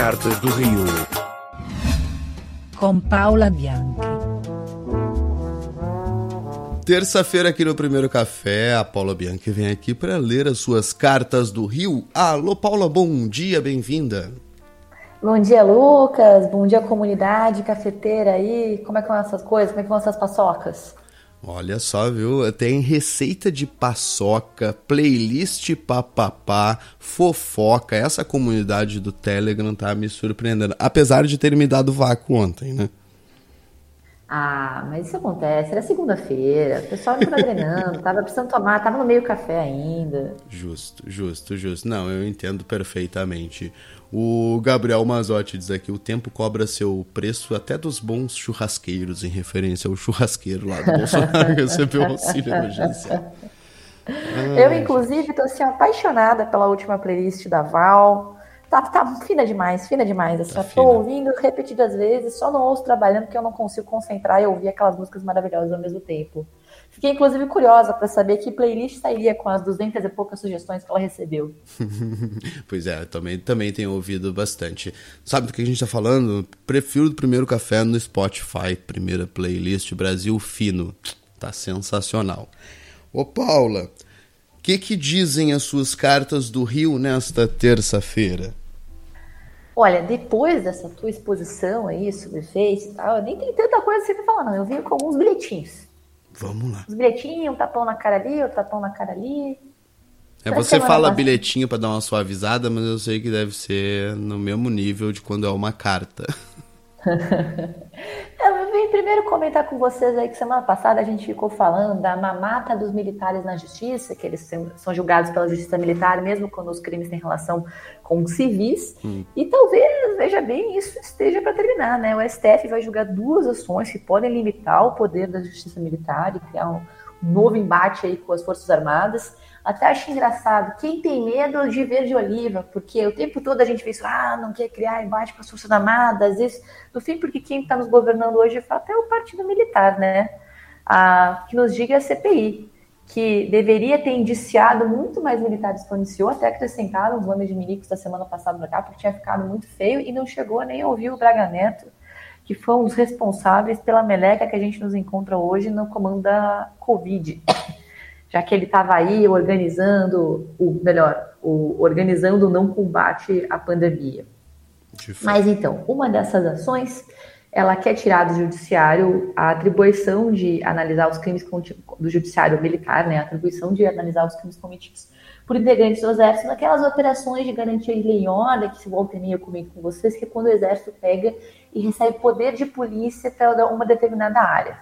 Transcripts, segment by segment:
Cartas do Rio. Com Paula Bianchi. Terça-feira aqui no Primeiro Café, a Paula Bianchi vem aqui para ler as suas cartas do Rio. Alô, Paula, bom dia, bem-vinda. Bom dia, Lucas. Bom dia, comunidade cafeteira aí. Como é que vão essas coisas? Como é que vão essas paçocas? Olha só, viu? Tem receita de paçoca, playlist papapá, fofoca. Essa comunidade do Telegram tá me surpreendendo. Apesar de ter me dado vácuo ontem, né? Ah, mas isso acontece. Era segunda-feira, o pessoal não tava drenando, tava precisando tomar, tava no meio café ainda. Justo, justo, justo. Não, eu entendo perfeitamente. O Gabriel Mazotti diz aqui: o tempo cobra seu preço até dos bons churrasqueiros, em referência ao churrasqueiro lá do Bolsonaro que recebeu auxílio emergencial. Eu, inclusive, tô assim, apaixonada pela última playlist da Val. Tá, tá fina demais, fina demais. Assim, Tá eu tô fina. ouvindo repetidas vezes, só não ouço trabalhando porque eu não consigo concentrar e ouvir aquelas músicas maravilhosas ao mesmo tempo. Fiquei, inclusive, curiosa para saber que playlist sairia com as 200 e poucas sugestões que ela recebeu. Pois é, eu também, também tenho ouvido bastante. Sabe do que a gente tá falando? Prefiro do primeiro café no Spotify, primeira playlist Brasil Fino. Tá sensacional. Ô Paula, o que que dizem as suas cartas do Rio nesta terça-feira? Olha, depois dessa tua exposição aí sobre Face e tal, eu nem tem tanta coisa assim pra falar, não. Eu vim com alguns bilhetinhos. Vamos lá. Os bilhetinhos, um tapão na cara ali, outro tapão na cara ali. É, você fala bilhetinho pra dar uma suavizada, mas eu sei que deve ser no mesmo nível de quando é uma carta. Eu vim primeiro comentar com vocês aí que semana passada a gente ficou falando da mamata dos militares na justiça, que eles são julgados pela justiça militar, mesmo quando os crimes têm relação com civis. E talvez, veja bem, isso esteja para terminar, né? O STF vai julgar duas ações que podem limitar o poder da justiça militar e criar um novo embate aí com as Forças Armadas. Até acho engraçado, quem tem medo de verde oliva, porque o tempo todo a gente vê isso, ah, não quer criar embate com as Forças Armadas, isso. No fim, porque quem está nos governando hoje, de fato, é o Partido Militar, né? Ah, que nos diga a CPI, que deveria ter indiciado muito mais militares que indiciou, até acrescentaram os nomes de milicos da semana passada pra cá, porque tinha ficado muito feio e não chegou nem a ouvir o Braga Neto, que foi um dos responsáveis pela meleca que a gente nos encontra hoje no comando da Covid. Já que ele estava aí organizando, o melhor, o, organizando o não combate à pandemia. Mas então, uma dessas ações, ela quer tirar do judiciário a atribuição de analisar os crimes do judiciário militar, né, a atribuição de analisar os crimes cometidos por integrantes do exército naquelas operações de garantia de lei e ordem, que se volta e meia comento com vocês, que é quando o exército pega e recebe poder de polícia para uma determinada área.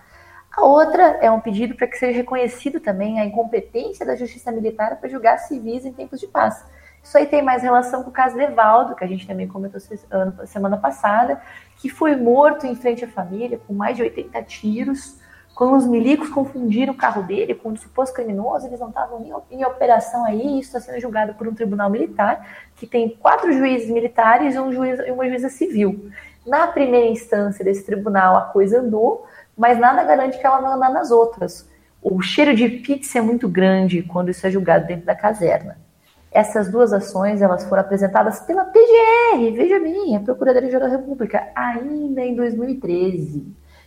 A outra é um pedido para que seja reconhecido também a incompetência da justiça militar para julgar civis em tempos de paz. Isso aí tem mais relação com o caso Levaldo, que a gente também comentou semana passada, que foi morto em frente à família com mais de 80 tiros. Quando os milicos confundiram o carro dele com um suposto criminoso, eles não estavam em, em operação aí, isso está sendo julgado por um tribunal militar, que tem quatro juízes militares e um juiz, uma juíza civil. Na primeira instância desse tribunal, a coisa andou, mas nada garante que ela vai andar nas outras. O cheiro de pizza é muito grande quando isso é julgado dentro da caserna. Essas duas ações elas foram apresentadas pela PGR, veja bem, a Procuradoria-Geral da República, ainda em 2013.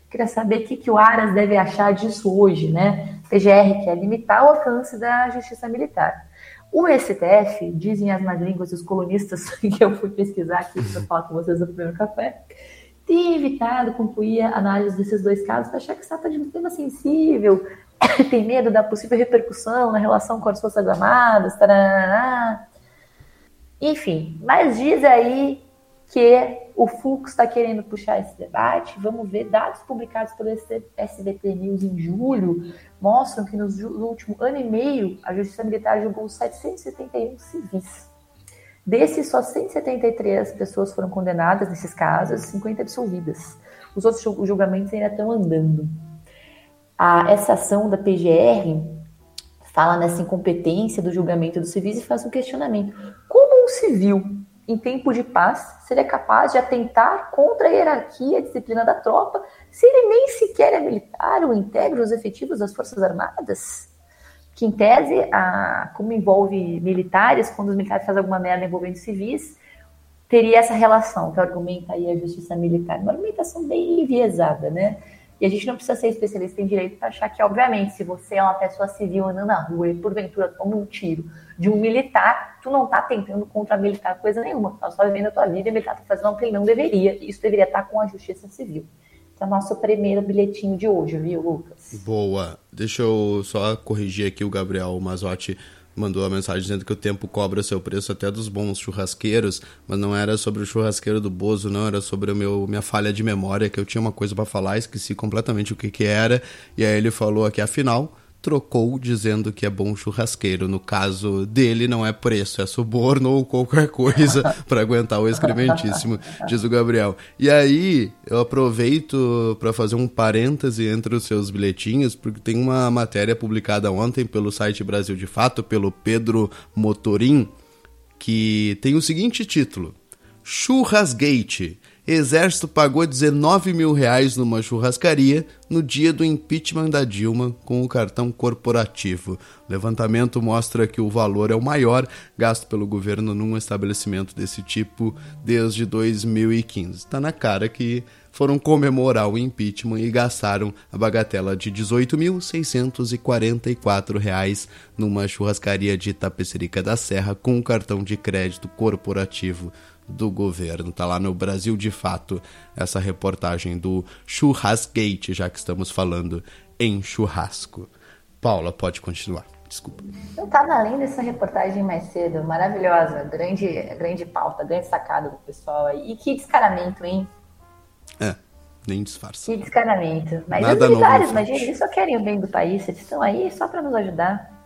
Queria saber o que, que o Aras deve achar disso hoje, né? PGR quer limitar o alcance da justiça militar. O STF, dizem as más línguas dos colunistas que eu fui pesquisar aqui para falar com vocês no primeiro café, tem evitado concluir a análise desses dois casos para achar que se trata de um tema sensível, tem medo da possível repercussão na relação com as Forças Armadas, tarará. enfim, mas diz aí que o Fux está querendo puxar esse debate. Vamos ver, dados publicados pelo SBT News em julho mostram que no último ano e meio a Justiça Militar julgou 771 civis. Desses, só 173 pessoas foram condenadas nesses casos, 50 absolvidas. Os outros jul- julgamentos ainda estão andando. A, essa ação da PGR fala nessa incompetência do julgamento dos civis e faz um questionamento. Como um civil, em tempo de paz, seria capaz de atentar contra a hierarquia e a disciplina da tropa se ele nem sequer é militar ou integra os efetivos das Forças Armadas? que em tese, a, como envolve militares, quando os militares fazem alguma merda envolvendo civis, teria essa relação que argumenta aí a justiça militar. Uma argumentação bem enviesada, né? E a gente não precisa ser especialista em direito para achar que, obviamente, se você é uma pessoa civil andando na rua e porventura toma um tiro de um militar, tu não está tentando contra militar coisa nenhuma. Tu tá só vivendo a tua vida e o militar está fazendo o que ele não deveria. Isso deveria estar tá com a justiça civil. Esse é o nosso primeiro bilhetinho de hoje, viu, Lucas? Boa. Deixa eu só corrigir aqui o Gabriel Mazotti mandou a mensagem dizendo que o tempo cobra seu preço até dos bons churrasqueiros, mas não era sobre o churrasqueiro do Bozo, não, era sobre a meu, minha falha de memória, que eu tinha uma coisa para falar, esqueci completamente o que, que era, e aí ele falou aqui, afinal, trocou dizendo que é bom churrasqueiro. No caso dele, não é preço, é suborno ou qualquer coisa para aguentar o excrementíssimo, diz o Gabriel. E aí, eu aproveito para fazer um parêntese entre os seus bilhetinhos, porque tem uma matéria publicada ontem pelo site Brasil de Fato, pelo Pedro Motorim, que tem o seguinte título: Churrasgate Exército pagou 19 mil reais numa churrascaria no dia do impeachment da Dilma com o cartão corporativo. O levantamento mostra que o valor é o maior gasto pelo governo num estabelecimento desse tipo desde 2015. Está na cara que foram comemorar o impeachment e gastaram a bagatela de R$ 18.644 numa churrascaria de Itapecerica da Serra com um cartão de crédito corporativo do governo. Tá lá no Brasil de Fato essa reportagem do Churrasgate, já que estamos falando em churrasco. Paula, pode continuar. Desculpa. Eu estava além dessa reportagem mais cedo, maravilhosa, grande, grande pauta, grande sacada do pessoal aí. E que descaramento, hein? É, nem disfarça. Que descaramento. Mas Nada os militares, imagina, eles só querem o bem do país, eles estão aí só para nos ajudar.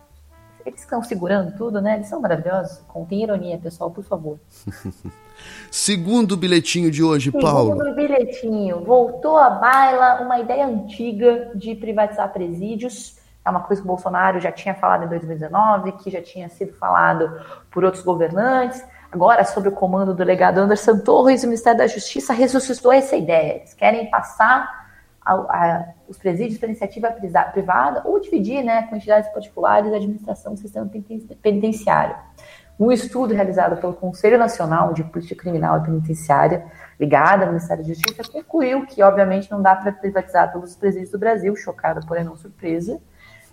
Eles estão segurando tudo, né? Eles são maravilhosos. Contém ironia, pessoal, por favor. Segundo bilhetinho de hoje, Segundo Paulo. Segundo bilhetinho. Voltou à baila uma ideia antiga de privatizar presídios. É uma coisa que o Bolsonaro já tinha falado em 2019, que já tinha sido falado por outros governantes. Agora, sob o comando do delegado Anderson Torres, o Ministério da Justiça ressuscitou essa ideia. Eles querem passar a, a, os presídios para iniciativa privada ou dividir né, com entidades particulares a administração do sistema penitenciário. Um estudo realizado pelo Conselho Nacional de Política Criminal e Penitenciária, ligado ao Ministério da Justiça, concluiu que, obviamente, não dá para privatizar todos os presídios do Brasil, chocada, porém não surpresa,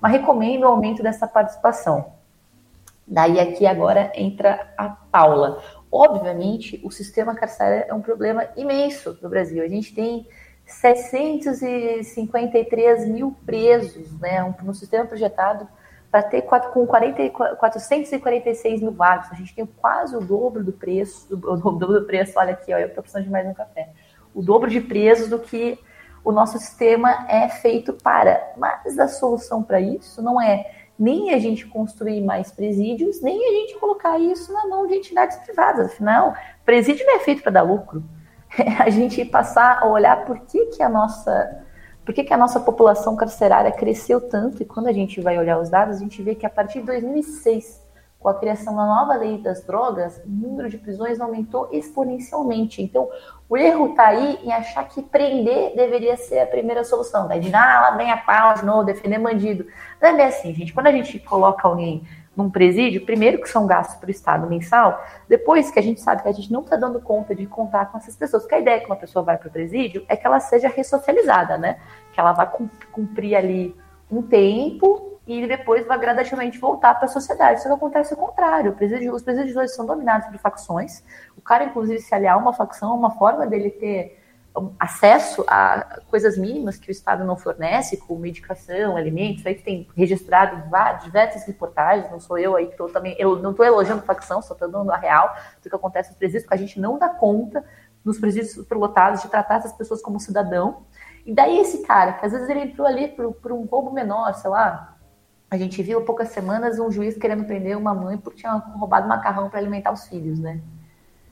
mas recomendo o aumento dessa participação. Daí aqui agora entra a Paula. Obviamente, o sistema carcerário é um problema imenso no Brasil. A gente tem 753 mil presos, né, um, um sistema projetado para ter com 40, 446 mil vagas. A gente tem quase o dobro do preço, o dobro do preço, olha aqui, ó, eu estou precisando de mais um café. O dobro de presos do que o nosso sistema é feito para. Mas a solução para isso não é nem a gente construir mais presídios, nem a gente colocar isso na mão de entidades privadas. Afinal, presídio não é feito para dar lucro. a gente passar a olhar por que, que a nossa por que, que a nossa população carcerária cresceu tanto e quando a gente vai olhar os dados, a gente vê que a partir de 2006, com a criação da nova lei das drogas, o número de prisões aumentou exponencialmente. Então, o erro está aí em achar que prender deveria ser a primeira solução. Daí de ah, lá vem a pala de novo, defender bandido. Não é bem assim, gente. Quando a gente coloca alguém num presídio, primeiro que são gastos para o Estado mensal, depois que a gente sabe que a gente não está dando conta de contar com essas pessoas. Porque a ideia que uma pessoa vai para o presídio é que ela seja ressocializada, né? Que ela vai cumprir ali um tempo e depois vai gradativamente voltar para a sociedade. Só que acontece o contrário. Os presídios hoje são dominados por facções. O cara, inclusive, se aliar a uma facção, uma forma dele ter acesso a coisas mínimas que o Estado não fornece, como medicação, alimentos, aí tem registrado várias, diversas reportagens, não sou eu aí que estou também, eu não estou elogiando facção, só estou dando a real do que acontece nos presídios, porque a gente não dá conta nos presídios superlotados de tratar essas pessoas como cidadão. E daí esse cara, que às vezes ele entrou ali por, por um roubo menor, sei lá, a gente viu há poucas semanas um juiz querendo prender uma mãe porque tinha roubado macarrão para alimentar os filhos, né?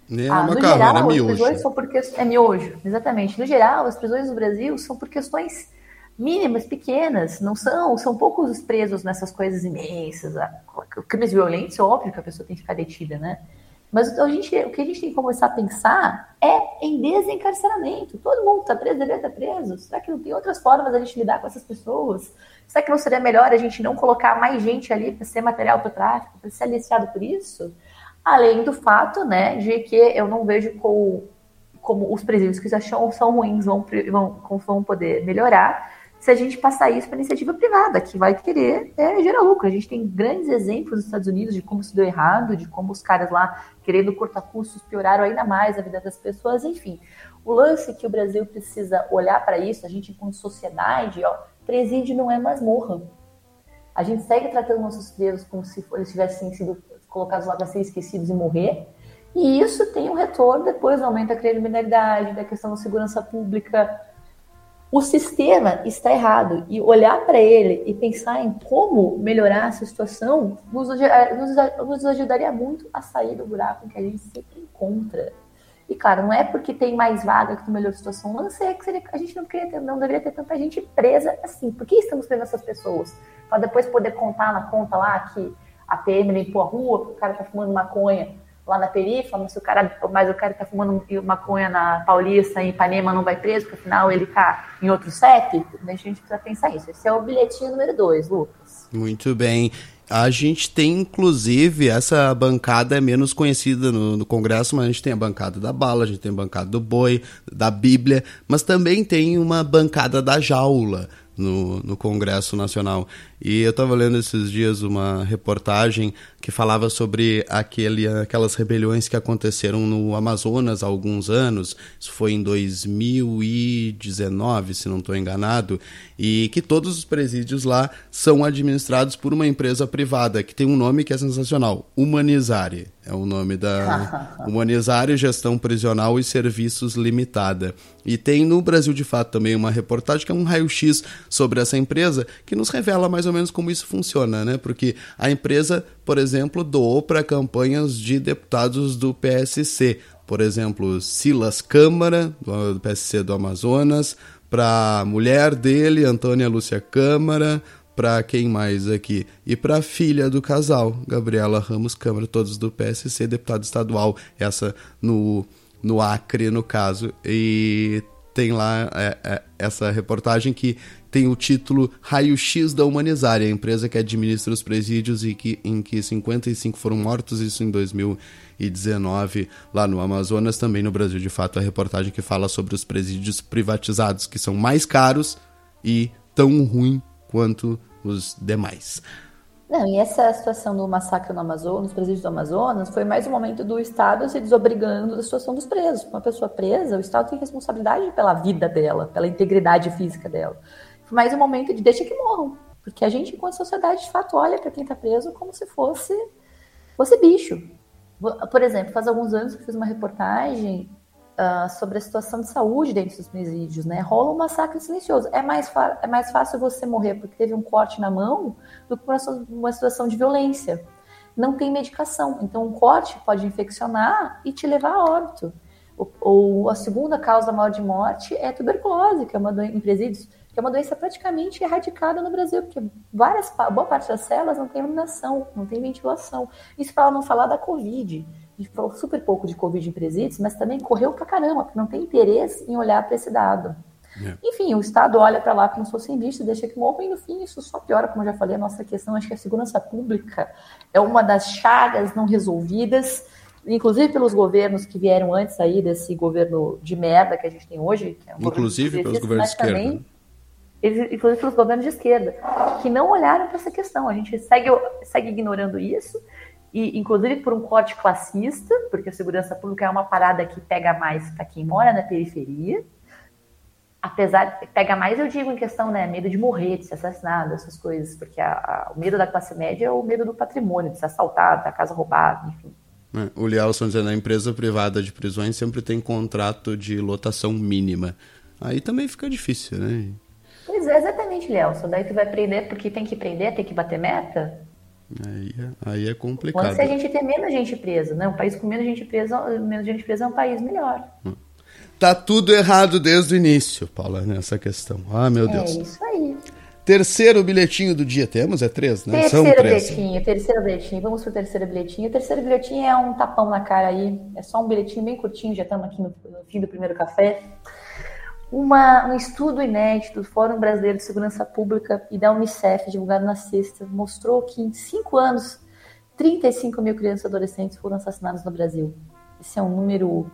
Nem ah, no macarrão, geral, era miojo. As prisões são por que... É miojo, exatamente. No geral, as prisões do Brasil são por questões mínimas, pequenas, não são, são poucos os presos nessas coisas imensas. Crimes violentos, é óbvio que a pessoa tem que ficar detida, né? Mas a gente, o que a gente tem que começar a pensar é em desencarceramento. Todo mundo está preso, deveria estar preso. Será que não tem outras formas da gente lidar com essas pessoas? Será que não seria melhor a gente não colocar mais gente ali para ser material para o tráfico, para ser aliciado por isso? Além do fato, né, de que eu não vejo como, os presídios que já são ruins vão, vão, vão poder melhorar se a gente passar isso para iniciativa privada, que vai querer é, gerar lucro. A gente tem grandes exemplos nos Estados Unidos de como se deu errado, de como os caras lá, querendo cortar custos, pioraram ainda mais a vida das pessoas, enfim. O lance que o Brasil precisa olhar para isso, a gente, como sociedade, ó, presídio não é masmorra. A gente segue tratando nossos presos como se eles tivessem sido colocados lá para ser esquecidos e morrer. E isso tem um retorno depois do aumento da criminalidade, da questão da segurança pública. O sistema está errado e olhar para ele e pensar em como melhorar essa situação nos, nos, nos ajudaria muito a sair do buraco que a gente se encontra. E claro, não é porque tem mais vaga que tu melhorou a situação, não sei que seria, a gente não, ter, não deveria ter tanta gente presa assim. Por que estamos prendendo essas pessoas? Para depois poder contar na conta lá que a PM limpou a rua, o cara tá fumando maconha lá na periferia, mas, o cara, mas o cara tá fumando maconha na Paulista, em Ipanema, não vai preso, porque afinal ele tá em outro CEP. A gente precisa pensar isso. Esse é o bilhetinho número dois, Lucas. Muito bem. A gente tem, inclusive, essa bancada é menos conhecida no, no, Congresso, mas a gente tem a bancada da bala, a gente tem a bancada do boi, da Bíblia, mas também tem uma bancada da jaula no, no Congresso Nacional. E eu estava lendo esses dias uma reportagem que falava sobre aquele, aquelas rebeliões que aconteceram no Amazonas há alguns anos. Isso foi em 2019, se não estou enganado, e que todos os presídios lá são administrados por uma empresa privada que tem um nome que é sensacional, Humanizare. É o nome da Humanizare Gestão Prisional e Serviços Limitada. E tem no Brasil de Fato também uma reportagem que é um raio-x sobre essa empresa que nos revela mais ou menos como isso funciona, né? Porque a empresa, por exemplo, doou para campanhas de deputados do PSC. Por exemplo, Silas Câmara, do PSC do Amazonas, para a mulher dele, Antônia Lúcia Câmara, para quem mais aqui? E para a filha do casal, Gabriela Ramos Câmara, todos do PSC, deputado estadual, essa no, no Acre, no caso. E tem lá é, é, essa reportagem que tem o título Raio-X da Humanizária, a empresa que administra os presídios e que, em que 55 foram mortos, isso em 2019, lá no Amazonas, também no Brasil, de fato, a reportagem que fala sobre os presídios privatizados, que são mais caros e tão ruim quanto os demais. Não, e essa situação do massacre no Amazonas, nos presídios do Amazonas, foi mais um momento do Estado se desobrigando da situação dos presos. Uma pessoa presa, o Estado tem responsabilidade pela vida dela, pela integridade física dela. Mais um momento de deixa que morram. Porque a gente, enquanto sociedade, de fato, olha para quem está preso como se fosse, fosse bicho. Por exemplo, faz alguns anos que eu fiz uma reportagem uh, sobre a situação de saúde dentro dos presídios, né? Rola um massacre silencioso. É mais, é mais fácil você morrer porque teve um corte na mão do que uma situação de violência. Não tem medicação, então um corte pode infeccionar e te levar a óbito. Ou, a segunda causa maior de morte é tuberculose, que é uma doença em presídios, que é uma doença praticamente erradicada no Brasil, porque várias, boa parte das células não tem iluminação, não tem ventilação. Isso para não falar da Covid gente falou super pouco de Covid em presídios, mas também correu pra caramba, porque não tem interesse em olhar para esse dado. É. Enfim, o Estado olha para lá como se fosse visto, deixa que morra, e no fim isso só piora, como eu já falei, a nossa questão, acho que a segurança pública é uma das chagas não resolvidas, inclusive pelos governos que vieram antes aí desse governo de merda que a gente tem hoje. É um inclusive pelos governos de esquerda. Também, inclusive pelos governos de esquerda, que não olharam para essa questão. A gente segue, segue ignorando isso e inclusive por um corte classista, porque a segurança pública é uma parada que pega mais para quem mora na periferia. Apesar, pega mais, eu digo, em questão, né, medo de morrer, de ser assassinado, essas coisas, porque a, a, o medo da classe média é o medo do patrimônio, de ser assaltado, da casa roubada, enfim. É, o Lielson dizendo, a empresa privada de prisões sempre tem contrato de lotação mínima. Aí também fica difícil, né? É, Lielson. Daí tu vai prender porque tem que prender, tem que bater meta. Aí é, aí é complicado. Quando se a gente tem menos gente presa, né? Um país com menos gente presa, menos gente presa é um país melhor. Tá tudo errado desde o início, Paula, nessa questão. Ah, meu Deus. É isso aí. Terceiro bilhetinho do dia temos? É três, né? Terceiro São três. bilhetinho, terceiro bilhetinho. Vamos pro terceiro bilhetinho. O terceiro bilhetinho é um tapão na cara aí. É só um bilhetinho bem curtinho, já estamos aqui no fim do primeiro café. Uma, um estudo inédito do Fórum Brasileiro de Segurança Pública e da Unicef, divulgado na sexta, mostrou que em cinco anos 35 mil crianças e adolescentes foram assassinadas no Brasil. Esse é um número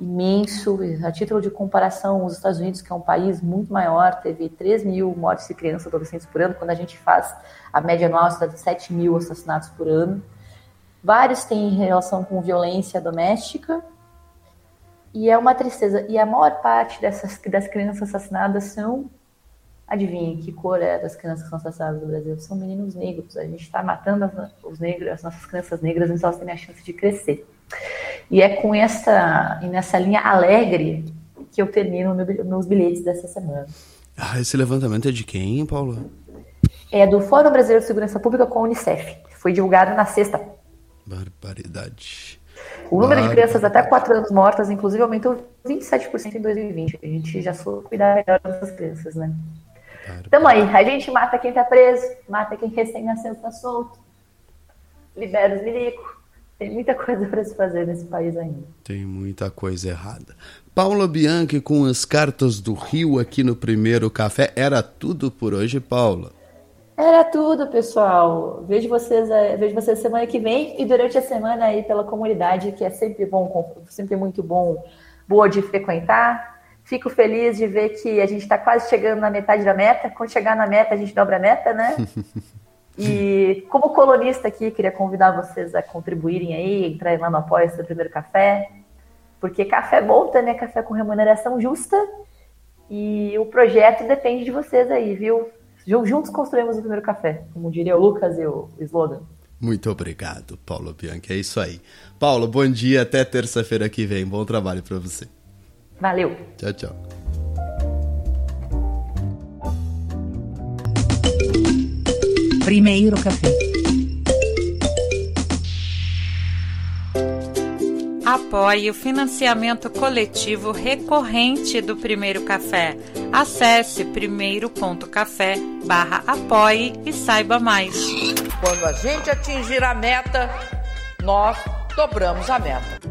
imenso. A título de comparação, os Estados Unidos, que é um país muito maior, teve 3 mil mortes de crianças e adolescentes por ano, quando a gente faz a média anual está de 7 mil assassinatos por ano. Vários têm relação com violência doméstica. E é uma tristeza. E a maior parte dessas das crianças assassinadas são Adivinha que cor é das crianças que são assassinadas no Brasil? São meninos negros. A gente está matando as, os negros, as nossas crianças negras antes elas terem a chance de crescer. E é com essa, nessa linha alegre que eu termino meu, meus bilhetes dessa semana. Ah, esse levantamento é de quem, Paulo? É do Fórum Brasileiro de Segurança Pública com a Unicef. Foi divulgado na sexta. Barbaridade. O número Bar... de crianças até 4 anos mortas, inclusive, aumentou 27% em 2020. A gente já soube cuidar melhor dessas crianças, né? Tamo aí, a gente mata quem tá preso, mata quem recém-nasceu tá solto, libera os milicos. Tem muita coisa para se fazer nesse país ainda. Tem muita coisa errada. Paula Bianchi com as cartas do Rio aqui no primeiro café. Era tudo por hoje, Paula. Era tudo, pessoal. Vejo vocês, eh, vejo vocês semana que vem e durante a semana aí pela comunidade, que é sempre bom, sempre muito bom, boa de frequentar. Fico feliz de ver que a gente está quase chegando na metade da meta. Quando chegar na meta, a gente dobra a meta, né? E como colunista aqui, queria convidar vocês a contribuírem aí, entrarem lá no apoio do Primeiro Café, porque café é bom também é café com remuneração justa e o projeto depende de vocês aí, viu? Juntos construímos o primeiro café, como diria o Lucas e o slogan. Muito obrigado, Paulo Bianchi. É isso aí. Paulo, bom dia. Até terça-feira que vem. Bom trabalho para você. Valeu. Tchau, tchau. Primeiro café. Apoie o financiamento coletivo recorrente do Primeiro Café. Acesse primeiro.café barra apoie e saiba mais. Quando a gente atingir a meta, nós dobramos a meta.